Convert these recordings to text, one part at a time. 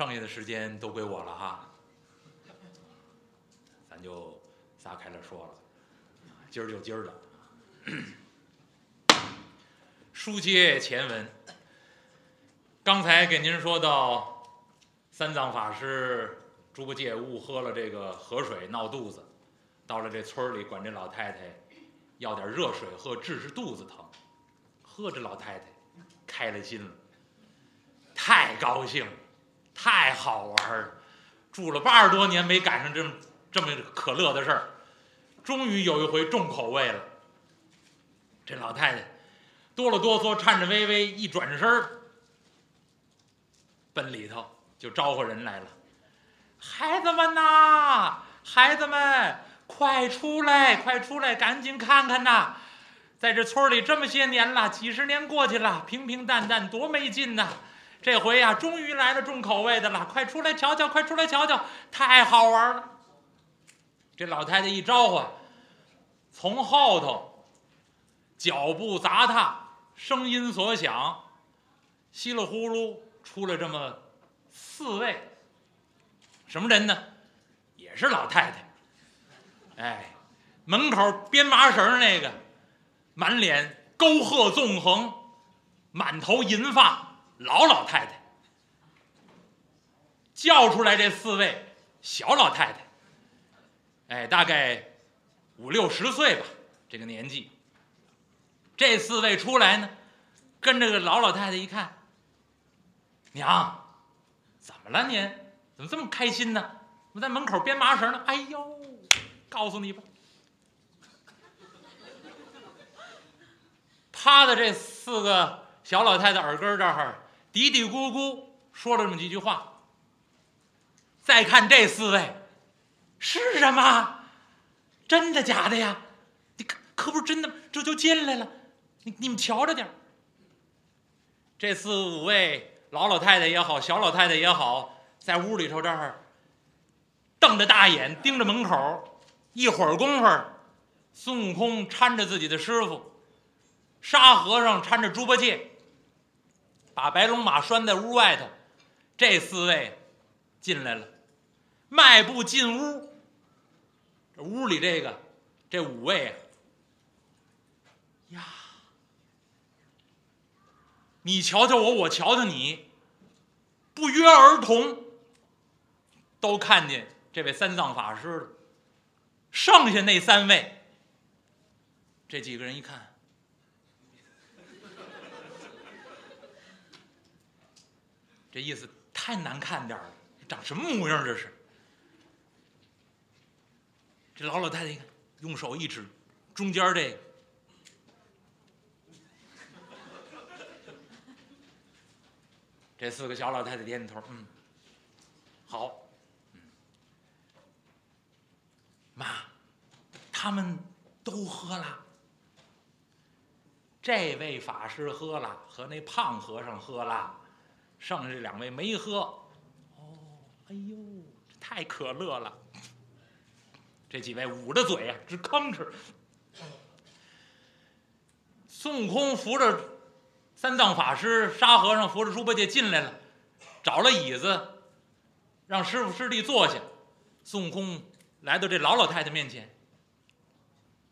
剩下的时间都归我了哈，咱就撒开了说了，今儿就今儿的。书接前文，刚才给您说到，三藏法师猪八戒误喝了这个河水闹肚子，到了这村里管这老太太要点热水喝治治肚子疼，喝这老太太开了心了，太高兴了，太好玩了，住了八十多年没赶上这么这么可乐的事儿，终于有一回重口味了。这老太太哆了哆嗦、颤颤巍巍，一转身奔里头就招呼人来了：“孩子们呐，孩子们，快出来，快出来，赶紧看看呐！在这村里这么些年了，几十年过去了，平平淡淡多没劲呐！这回呀、终于来了重口味的了，快出来瞧瞧，快出来瞧瞧，太好玩了！”这老太太一招呼，从后头。脚步杂踏，声音所响，稀里呼噜出来这么四位，什么人呢？也是老太太。哎，门口编麻绳那个，满脸沟壑纵横，满头银发老老太太。叫出来这四位小老太太，哎，大概五六十岁吧，这个年纪。这四位出来呢，跟这个老老太太一看，娘，怎么了您？怎么这么开心呢？我在门口编麻绳呢。哎呦，告诉你吧，趴在这四个小老太太耳根这儿，嘀嘀咕咕说了这么几句话。再看这四位，是什么？真的假的呀？你可可不是真的，这就进来了。你你们瞧着点儿，这四五位老老太太也好，小老太太也好，在屋里头这儿瞪着大眼盯着门口，一会儿功夫，孙悟空搀着自己的师傅，沙和尚搀着猪八戒，把白龙马拴在屋外头，这四位进来了，迈步进屋，这屋里这个这五位，呀。你瞧瞧我，我瞧瞧你，不约而同，都看见这位三藏法师了。剩下那三位，这几个人一看，这意思太难看点了，长什么模样这是？这老老太太一看，用手一指，中间这个。这四个小老太太点点头，嗯，好，妈，他们都喝了。这位法师喝了，和那胖和尚喝了，剩下这两位没喝。哦，哎呦，这太可乐了！这几位捂着嘴啊，直吭哧。孙悟空扶着。三藏法师、沙和尚扶着猪八戒进来了，找了椅子，让师傅师弟坐下。孙悟空来到这老老太太面前：“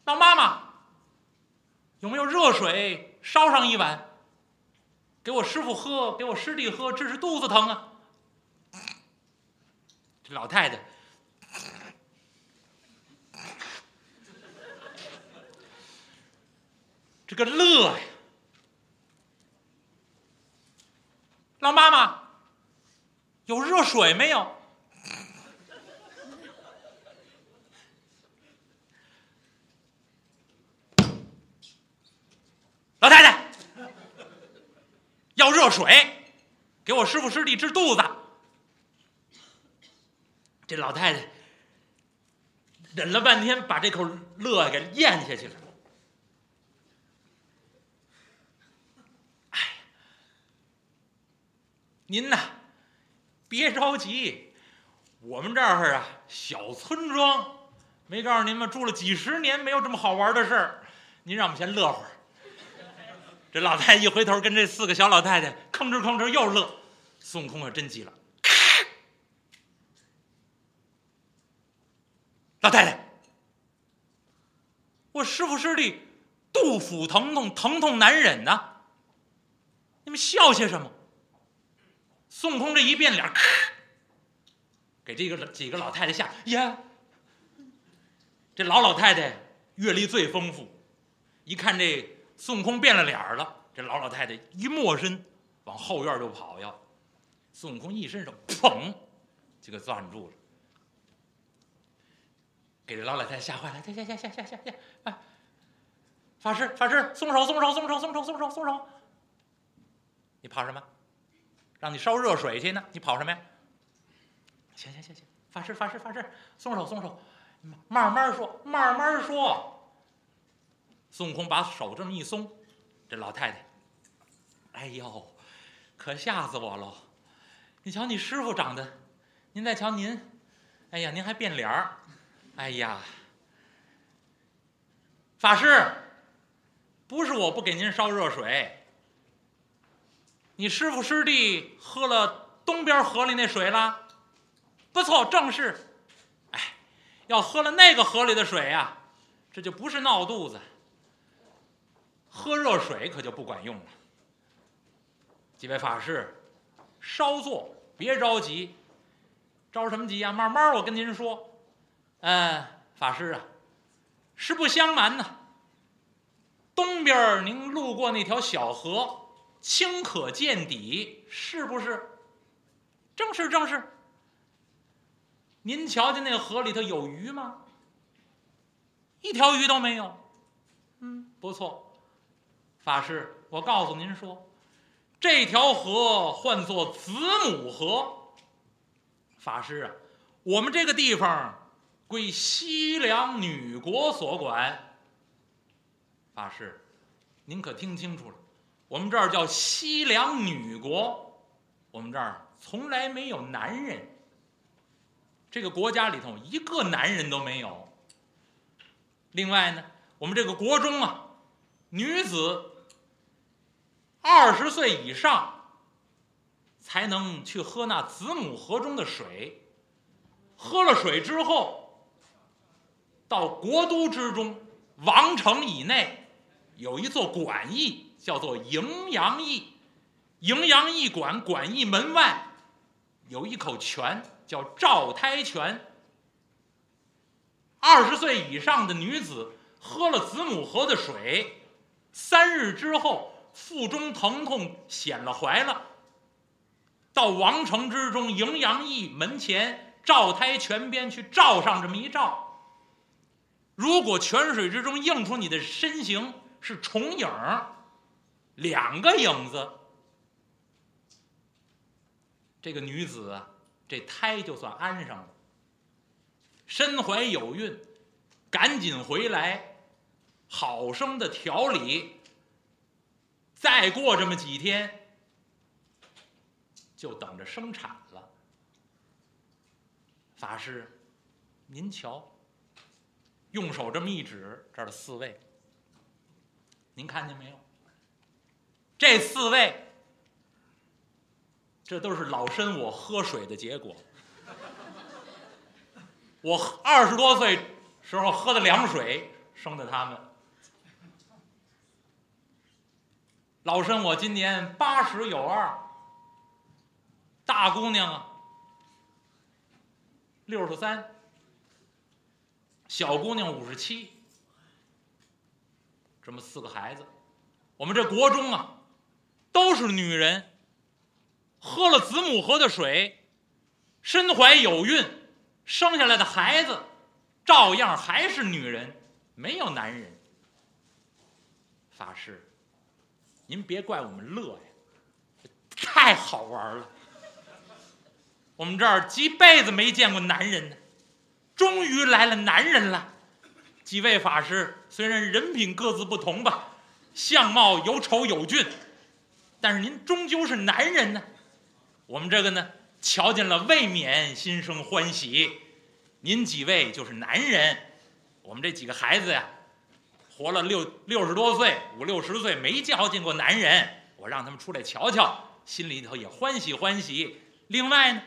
老妈妈，有没有热水烧上一碗，给我师傅喝，给我师弟喝，这是肚子疼啊？”这老太太这个乐呀！老妈妈，有热水没有？老太太，要热水，给我师傅师弟治肚子。这老太太忍了半天，把这口乐给咽下去了。您呐，别着急，我们这儿啊，小村庄，没告诉您吗？住了几十年，没有这么好玩的事儿。您让我们先乐会儿。这老太太一回头，跟这四个小老太太吭哧吭哧又乐，孙悟空可真急了。老太太。我师傅师弟，肚腹疼痛，疼痛难忍呐。你们笑些什么？孙悟空这一变脸，咔。给这个几个老太太吓，呀。这老老太太阅历最丰富，一看这。孙悟空变了脸儿了，这老老太太一没身往后院就跑呀。孙悟空一伸手，砰，就给攥住了，给这老老太太吓坏了，下下下下下下下！啊！法师法师，松手松手松手松手松手松手！你跑什么？让你烧热水去呢，你跑什么呀？行行行行，法师法师法师，松手松手，慢慢说慢慢说。孙悟空把手这么一松，这老太太，哎呦，可吓死我喽！你瞧你师傅长得，您再瞧您，哎呀，您还变脸儿，哎呀，法师，不是我不给您烧热水，你师傅师弟喝了东边河里那水了，不错，正是。哎，要喝了那个河里的水呀、这就不是闹肚子，喝热水可就不管用了。几位法师，稍坐，别着急，着什么急呀、慢慢我跟您说。嗯，法师啊，实不相瞒呐，东边您路过那条小河，清可见底，是不是？正是正是。您瞧见那河里头有鱼吗？一条鱼都没有。嗯，不错。法师，我告诉您说，这条河唤作子母河。法师啊，我们这个地方归西凉女国所管。法师，您可听清楚了，我们这儿叫西凉女国，我们这儿从来没有男人。这个国家里头一个男人都没有。另外呢，我们这个国中啊，女子二十岁以上才能去喝那子母河中的水。喝了水之后，到国都之中，王城以内有一座馆驿，叫做荥阳驿。荥阳驿馆馆驿门外有一口泉，叫照胎泉。二十岁以上的女子喝了子母河的水，三日之后腹中疼痛显了怀了，到王城之中荥阳驿门前照胎泉边去照上这么一照，如果泉水之中映出你的身形是重影儿，两个影子，这个女子啊，这胎就算安上了。身怀有孕，赶紧回来，好生的调理。再过这么几天，就等着生产了。法师，您瞧，用手这么一指，这儿的四位，您看见没有？这四位，这都是老身我喝水的结果。我二十多岁时候喝的凉水生的他们。老身我今年八十有二，大姑娘啊六十三，小姑娘五十七，这么四个孩子，我们这国中啊都是女人，喝了子母河的水，身怀有孕。生下来的孩子，照样还是女人，没有男人。法师，您别怪我们乐呀，太好玩了。我们这儿几辈子没见过男人呢，终于来了男人了。几位法师虽然人品各自不同吧，相貌有丑有俊，但是您终究是男人呢。我们这个呢？瞧见了，未免心生欢喜。您几位就是男人，我们这几个孩子呀，活了六六十多岁，五六十岁没瞧见过男人，我让他们出来瞧瞧，心里头也欢喜欢喜。另外呢，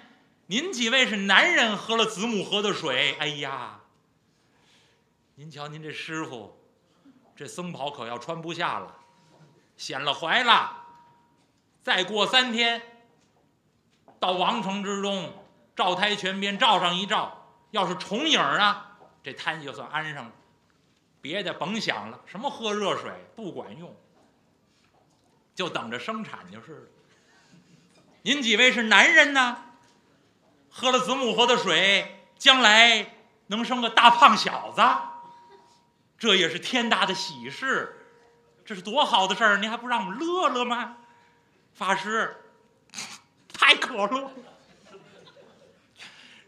您几位是男人，喝了子母河的水，哎呀，您瞧您这师傅，这僧袍可要穿不下了，显了怀了。再过三天，到王城之中，照胎泉边照上一照，要是重影啊，这摊就算安上了。别的甭想了，什么喝热水不管用，就等着生产就是了。您几位是男人呢，喝了子母河的水，将来能生个大胖小子，这也是天大的喜事，这是多好的事儿！您还不让我们乐乐吗？法师，太可乐了。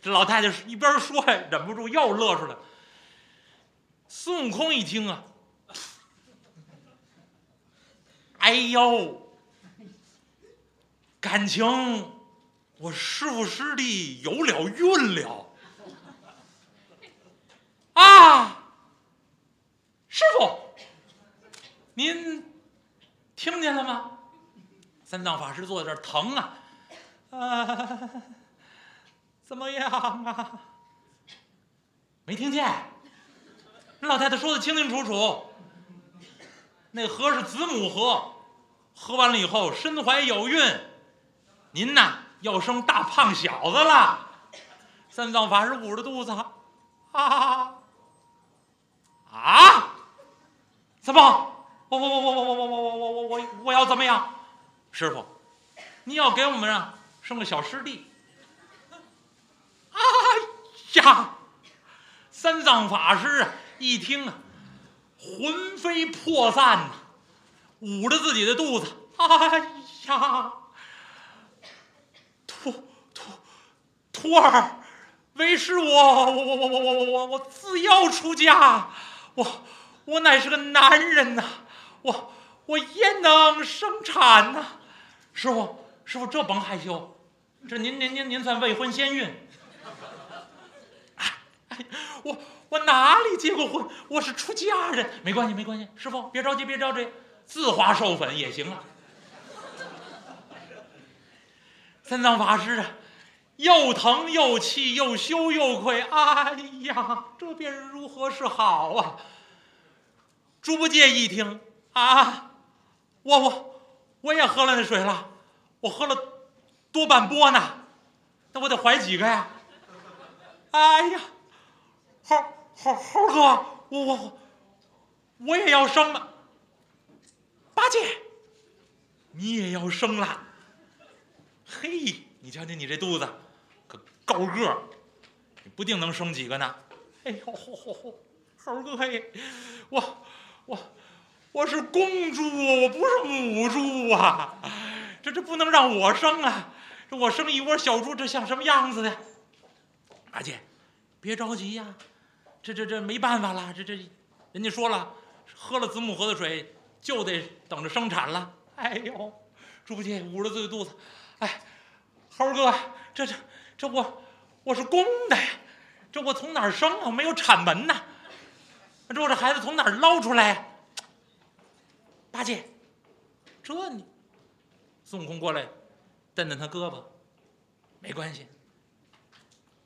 这老太太一边说呀，忍不住又乐出来。孙悟空一听啊，哎呦，感情我师傅师弟有了孕了啊！师傅，您听见了吗？三藏法师坐在这儿疼啊，啊，怎么样啊？没听见？那老太太说的清清楚楚，那河是子母河，喝完了以后身怀有孕，您呐要生大胖小子了。三藏法师捂着肚子，啊啊！怎么？我我我我我我我我我我我我我要怎么样？师傅，你要给我们啊生个小师弟。哎呀，三藏法师啊！一听啊，魂飞魄散呐，捂着自己的肚子，哎呀，徒徒徒儿，为师我我我我我我我我自幼出家，我我乃是个男人呐，我我焉能生产呐？师傅师傅，这甭害羞，这您您您您算未婚先孕。我。我哪里结过婚？我是出家人，没关系，没关系。师傅，别着急，别着急，自花授粉也行啊。三藏法师啊，又疼又气，又羞又愧。哎呀，这便如何是好啊？猪八戒一听啊，我我我也喝了那水了，我喝了多半波呢，那我得怀几个呀？哎呀，好。猴猴哥，我我我也要生了。八戒，你也要生了。嘿，你瞧瞧你这肚子，可高个儿，你不定能生几个呢。哎呦，猴哥嘿，我我我是公猪，我不是母猪啊！这这不能让我生啊！这我生一窝小猪，这像什么样子的？八戒，别着急呀。这这这没办法了，这这，人家说了，喝了子母河的水就得等着生产了。哎呦，猪八戒捂着自己肚子，哎，猴哥，这这这我我是公的呀，这我从哪儿生啊？没有产门呐，这我这孩子从哪儿捞出来？八戒，这你，孙悟空过来，蹬蹬他胳膊，没关系，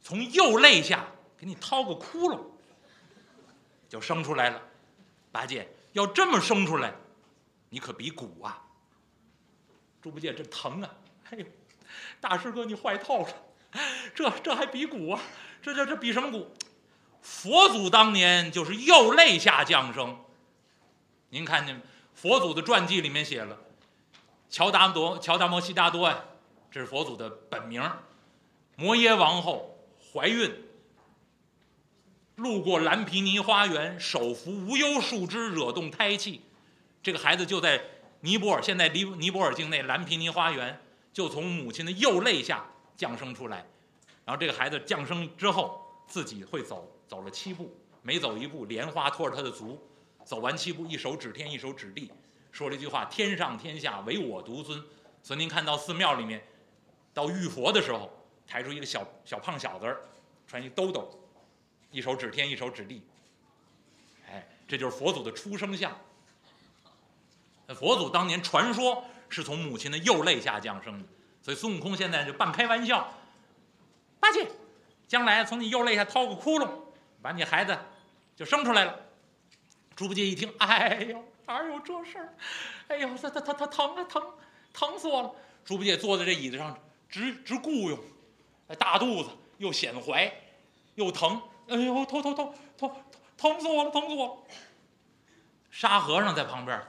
从右肋下给你掏个窟窿。就生出来了，八戒要这么生出来，你可比古啊！猪八戒这疼啊！哎呦，大师哥你坏透了，这这还比古啊？这这这比什么古？佛祖当年就是右肋下降生。您看见佛祖的传记里面写了，乔达摩乔达摩悉达多呀，这是佛祖的本名。摩耶王后怀孕。路过蓝毗尼花园，手扶无忧树枝，惹动胎气。这个孩子就在尼泊尔，现在离尼泊尔境内蓝毗尼花园，就从母亲的右肋下降生出来。然后这个孩子降生之后，自己会走，走了七步，每走一步，莲花托着他的足。走完七步，一手指天，一手指地，说了一句话：“天上天下，唯我独尊。”所以您看到寺庙里面，到浴佛的时候，抬出一个小小胖小子儿，穿一兜兜。一手指天，一手指地，哎，这就是佛祖的出生相。佛祖当年传说是从母亲的右肋下降生的，所以孙悟空现在就半开玩笑：“八戒，将来从你右肋下掏个窟窿，把你孩子就生出来了。猪八戒一听，哎呦，哪有这事儿？哎呦，他他他他疼啊疼，疼死我了！猪八戒坐在这椅子上，直直雇佣，大肚子又显怀，又疼，哎呦，疼疼疼疼疼死我了，疼死我！沙和尚在旁边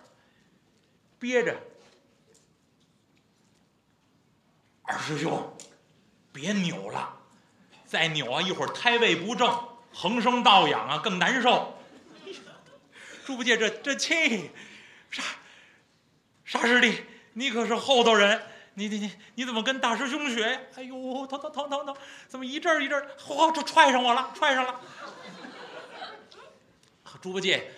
憋着，二师兄，别扭了，再扭啊，一会儿胎位不正，横生倒养啊，更难受。猪八戒这这气，沙沙师弟，你可是厚道人，你你你你怎么跟大师兄学呀？哎呦，疼疼疼疼疼，怎么一阵一阵，嚯，这踹上我了，踹上了！猪八戒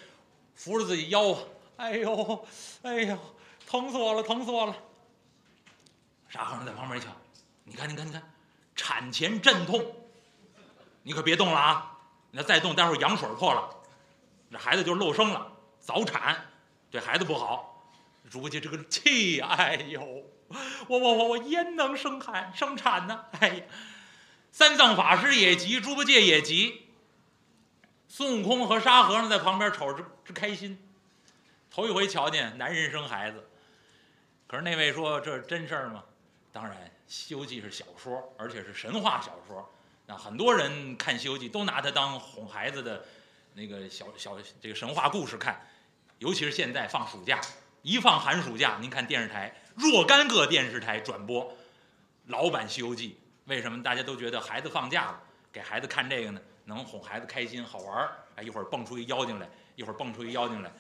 扶着自己腰，哎呦，哎呦，疼死我了，疼死我了！沙和尚在旁边一瞧，你看，你看，你看，产前阵痛，你可别动了啊！你要再动，待会儿羊水破了。这孩子就漏生了，早产，对孩子不好。猪八戒这个气，哎呦，我我我我焉能生产生产呢？哎呀，三藏法师也急，猪八戒也急。孙悟空和沙和尚在旁边瞅着直开心，头一回瞧见男人生孩子。可是那位说这是真事儿吗？当然，《西游记》是小说，而且是神话小说。那很多人看《西游记》都拿它当哄孩子的。那个小小这个神话故事看，尤其是现在放暑假，一放寒暑假，您看电视台若干个电视台转播老版《西游记》，为什么大家都觉得孩子放假了，给孩子看这个呢？能哄孩子开心好玩儿？哎，一会儿蹦出一妖精来，一会儿蹦出一妖精来，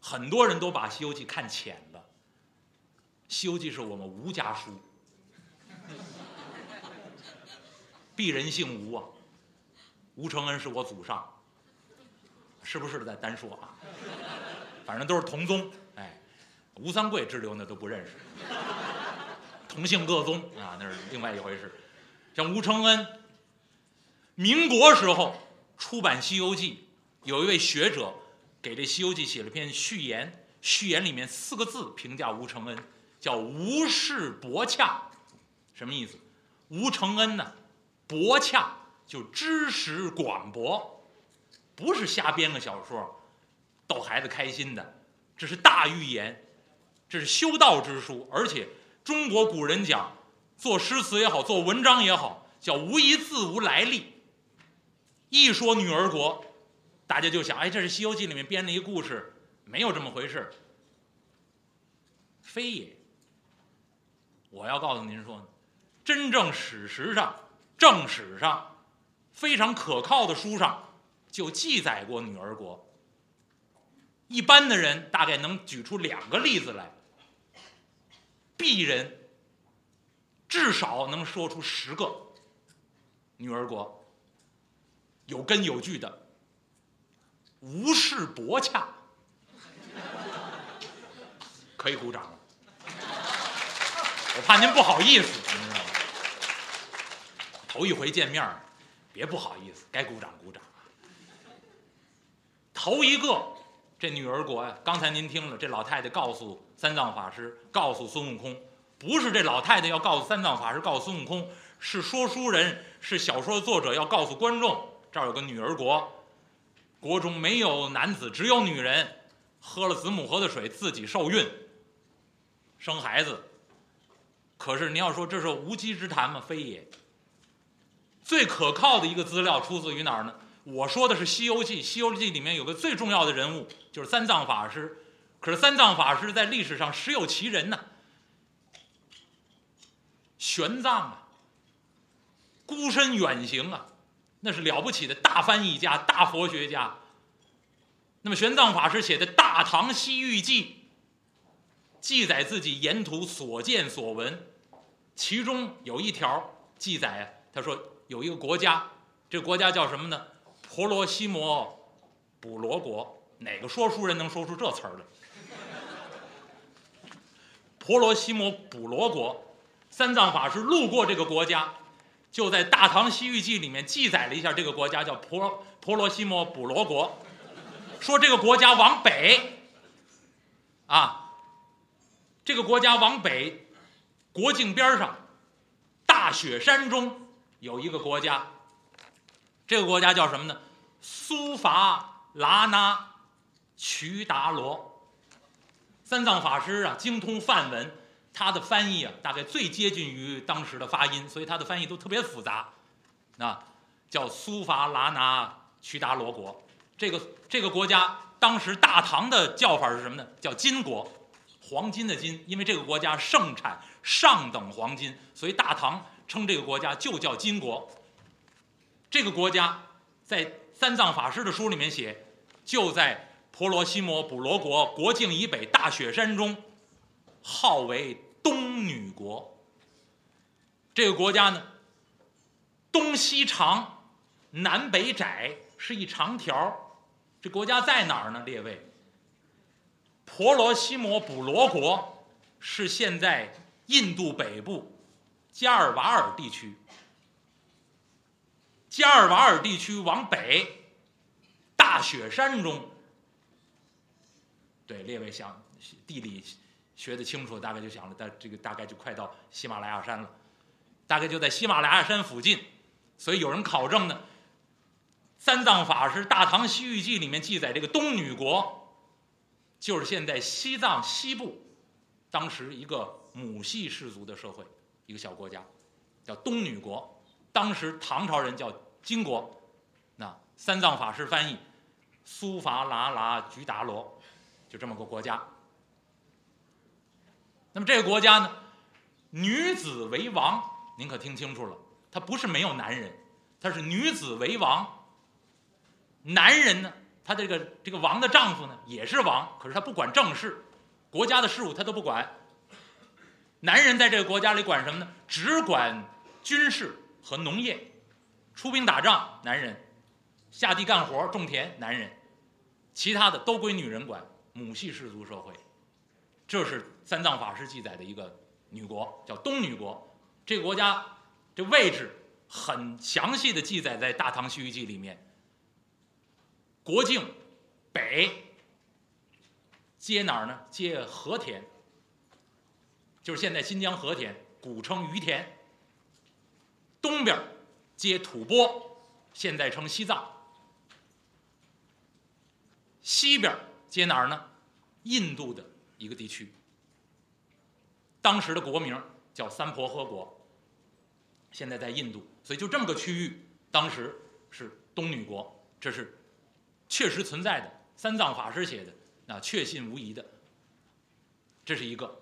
很多人都把《西游记》看浅了，《西游记》是我们吴家书，鄙人姓吴啊，吴承恩是我祖上。是不是在单说啊？反正都是同宗，吴三桂支流那都不认识，同姓各宗啊，那是另外一回事。像吴承恩，民国时候出版《西游记》，有一位学者给这《西游记》写了篇序言，序言里面四个字评价吴承恩，叫“无事博洽”，什么意思？吴承恩呢，博洽就知识广博。不是瞎编个小说，逗孩子开心的，这是大寓言，这是修道之书。而且中国古人讲，做诗词也好，做文章也好，叫无一字无来历。一说女儿国，大家就想，哎，这是《西游记》里面编的一个故事，没有这么回事。非也。我要告诉您说，真正史实上、正史上非常可靠的书上。就记载过女儿国。一般的人大概能举出两个例子来，鄙人至少能说出十个女儿国有根有据的，无事博洽，可以鼓掌了。我怕您不好意思，您知道吗？头一回见面别不好意思，该鼓掌鼓掌。头一个，这女儿国呀，刚才您听了，这老太太告诉三藏法师，告诉孙悟空，不是这老太太要告诉三藏法师，告诉孙悟空，是说书人，是小说作者要告诉观众，这儿有个女儿国，国中没有男子，只有女人，喝了子母河的水，自己受孕，生孩子。可是你要说这是无稽之谈吗？非也。最可靠的一个资料出自于哪儿呢？我说的是《西游记》，《西游记》里面有个最重要的人物，就是三藏法师。可是三藏法师在历史上实有其人呐，玄奘啊，孤身远行啊，那是了不起的大翻译家、大佛学家。那么玄奘法师写的《大唐西域记》，记载自己沿途所见所闻，其中有一条记载啊，他说有一个国家，这国家叫什么呢？婆罗西摩补罗国，哪个说书人能说出这词儿来？婆罗西摩补罗国，三藏法师路过这个国家，就在《大唐西域记》里面记载了一下这个国家叫婆婆罗西摩补罗国，说这个国家往北，啊，这个国家往北，国境边上，大雪山中有一个国家，这个国家叫什么呢？苏伐拉那瞿达罗。三藏法师啊，精通梵文，他的翻译啊，大概最接近于当时的发音，所以他的翻译都特别复杂。啊，叫苏伐拉那瞿达罗国。这个这个国家，当时大唐的叫法是什么呢？叫金国，黄金的金。因为这个国家盛产上等黄金，所以大唐称这个国家就叫金国。这个国家在三藏法师的书里面写，就在婆罗西摩补罗国国境以北大雪山中，号为东女国。这个国家呢，东西长，南北窄，是一长条。这国家在哪儿呢？列位，婆罗西摩补罗国是现在印度北部加尔瓦尔地区。加尔瓦尔地区往北，大雪山中。对，列位想地理学的清楚，大概就想了，但这个大概就快到喜马拉雅山了，大概就在喜马拉雅山附近，所以有人考证呢。三藏法师《大唐西域记》里面记载，这个东女国，就是现在西藏西部，当时一个母系氏族的社会，一个小国家，叫东女国。当时唐朝人叫金国。那三藏法师翻译，苏伐拉拉居达罗，就这么个国家。那么这个国家呢，女子为王，您可听清楚了，它不是没有男人，它是女子为王。男人呢，他这个这个王的丈夫呢也是王，可是他不管政事，国家的事务他都不管。男人在这个国家里管什么呢？只管军事和农业，出兵打仗，男人；下地干活种田，男人；其他的都归女人管。母系氏族社会，这是三藏法师记载的一个女国，叫东女国。这个国家这位置很详细的记载在《大唐西域记》里面。国境北接哪儿呢？接和田，就是现在新疆和田，古称于田。东边接吐蕃，现在称西藏。西边接哪儿呢？印度的一个地区。当时的国名叫三婆诃国，现在在印度，所以就这么个区域，当时是东女国。这是。确实存在的，三藏法师写的，那确信无疑的。这是一个。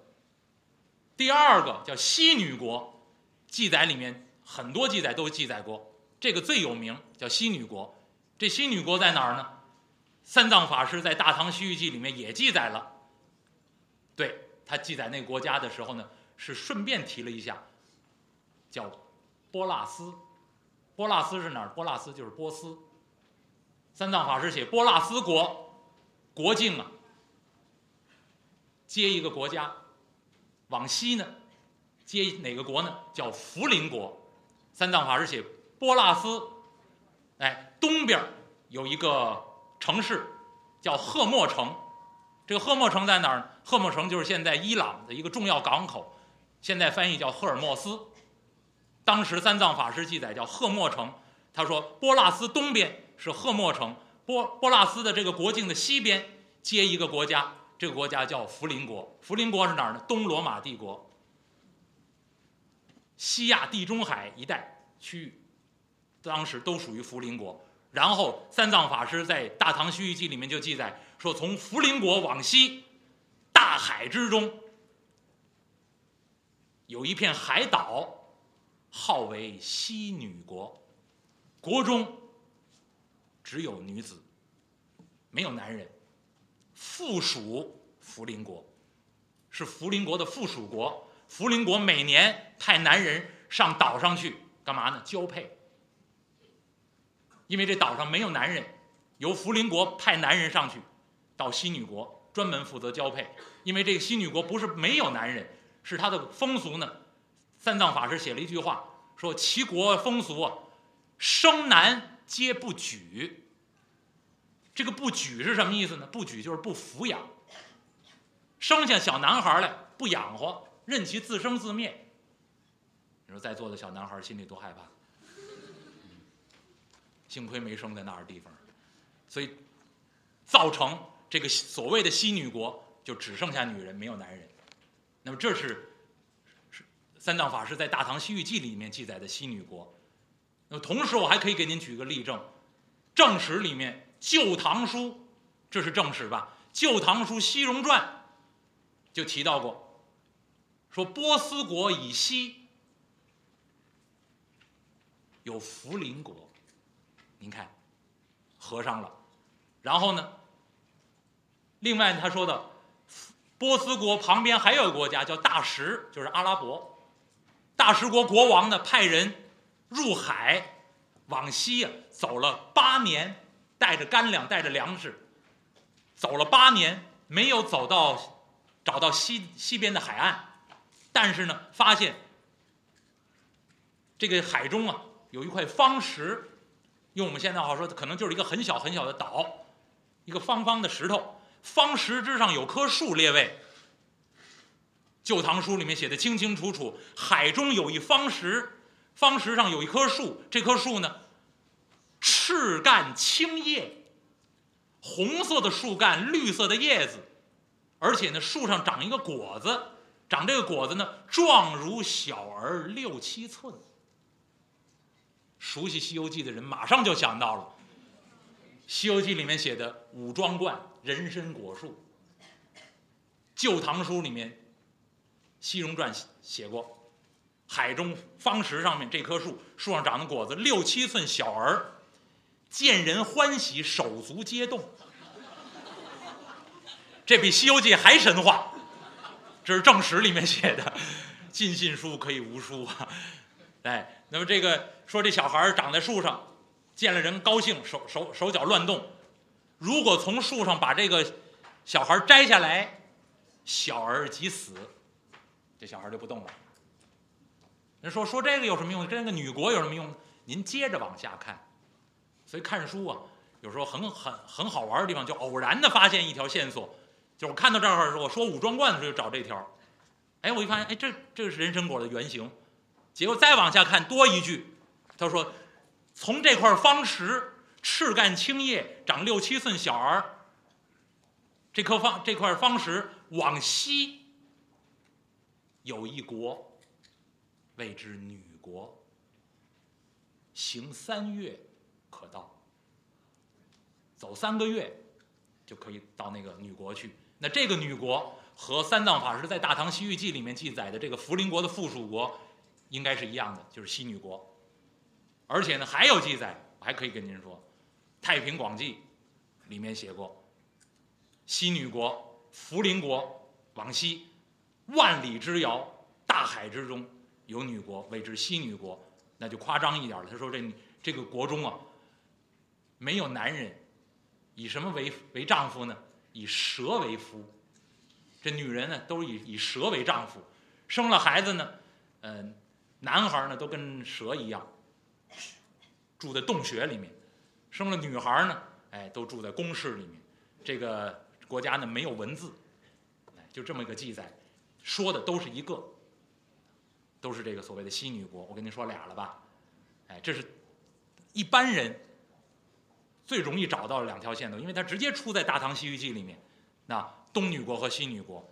第二个叫西女国，记载里面很多记载都记载过，这个最有名叫西女国。这西女国在哪儿呢？三藏法师在《大唐西域记》里面也记载了。对他记载那个国家的时候呢，是顺便提了一下，叫波拉斯。波拉斯是哪儿？波拉斯就是波斯。三藏法师写波拉斯国国境啊，接一个国家，往西呢，接哪个国呢？叫福林国。三藏法师写波拉斯，哎，东边有一个城市叫赫莫城。这个赫莫城在哪儿呢？赫莫城就是现在伊朗的一个重要港口，现在翻译叫赫尔墨斯。当时三藏法师记载叫赫莫城，他说波拉斯东边。是赫莫城，波波拉斯的这个国境的西边接一个国家，这个国家叫福林国。福林国是哪儿呢？东罗马帝国，西亚地中海一带区域，当时都属于福林国。然后三藏法师在《大唐西域记》里面就记载说，从福林国往西，大海之中有一片海岛，号为西女国，国中。只有女子，没有男人。附属福林国，是福林国的附属国。福林国每年派男人上岛上去干嘛呢？交配。因为这岛上没有男人，由福林国派男人上去，到西女国专门负责交配。因为这个西女国不是没有男人，是他的风俗呢。三藏法师写了一句话，说齐国风俗啊，生男。皆不举，这个不举是什么意思呢？不举就是不抚养，生下小男孩来不养活，任其自生自灭。你说在座的小男孩心里多害怕，幸亏没生在那儿地方。所以造成这个所谓的西女国就只剩下女人没有男人。那么这是是三藏法师在《大唐西域记》里面记载的西女国。那么同时我还可以给您举个例证，正史里面《旧唐书》，这是正史吧？《旧唐书·西戎传》就提到过，说波斯国以西有福临国，您看合上了。然后呢，另外他说的，波斯国旁边还有个国家叫大食，就是阿拉伯。大食国国王呢派人入海往西啊走了八年，带着干粮，带着粮食，走了八年没有走到找到西西边的海岸，但是呢发现这个海中啊有一块方石，用我们现在话说，可能就是一个很小很小的岛，一个方方的石头，方石之上有棵树，列位。《旧唐书》里面写的清清楚楚，海中有一方石，方石上有一棵树，这棵树呢，赤干青叶，红色的树干，绿色的叶子，而且呢，树上长一个果子，长这个果子呢，状如小儿六七寸。熟悉《西游记》的人马上就想到了，《西游记》里面写的五庄观人参果树，《旧唐书》里面。《西戎传》写过，海中方石上面这棵树，树上长的果子六七寸小儿，见人欢喜，手足皆动。这比《西游记》还神话，这是正史里面写的，尽信书可以无书啊！哎，那么这个说这小孩长在树上，见了人高兴，手手手脚乱动。如果从树上把这个小孩摘下来，小儿即死。这小孩就不动了。人说说这个有什么用？跟这个女国有什么用？您接着往下看。所以看书啊，有时候很很很好玩的地方，就偶然的发现一条线索。就我看到这儿的时候，我说武装观的时候就找这条。哎，我一发现，哎，这这是人参果的原型。结果再往下看，多一句，他说，从这块方石，赤干青叶，长六七寸小儿。这颗方这块方石往西。有一国，谓之女国。行三月，可到。走三个月，就可以到那个女国去。那这个女国和三藏法师在《大唐西域记》里面记载的这个福临国的附属国，应该是一样的，就是西女国。而且呢，还有记载，我还可以跟您说，《太平广记》里面写过，西女国福临国往西。万里之遥，大海之中有女国，谓之西女国，那就夸张一点了。他说这这个国中啊，没有男人，以什么为为丈夫呢？以蛇为夫。这女人呢，都是以以蛇为丈夫，生了孩子呢，嗯，男孩呢都跟蛇一样，住在洞穴里面；生了女孩呢，哎，都住在宫室里面。这个国家呢没有文字，就这么一个记载。说的都是一个，都是这个所谓的西女国。我跟您说俩了吧？哎，这是一般人最容易找到的两条线路，因为它直接出在《大唐西域记》里面。那东女国和西女国，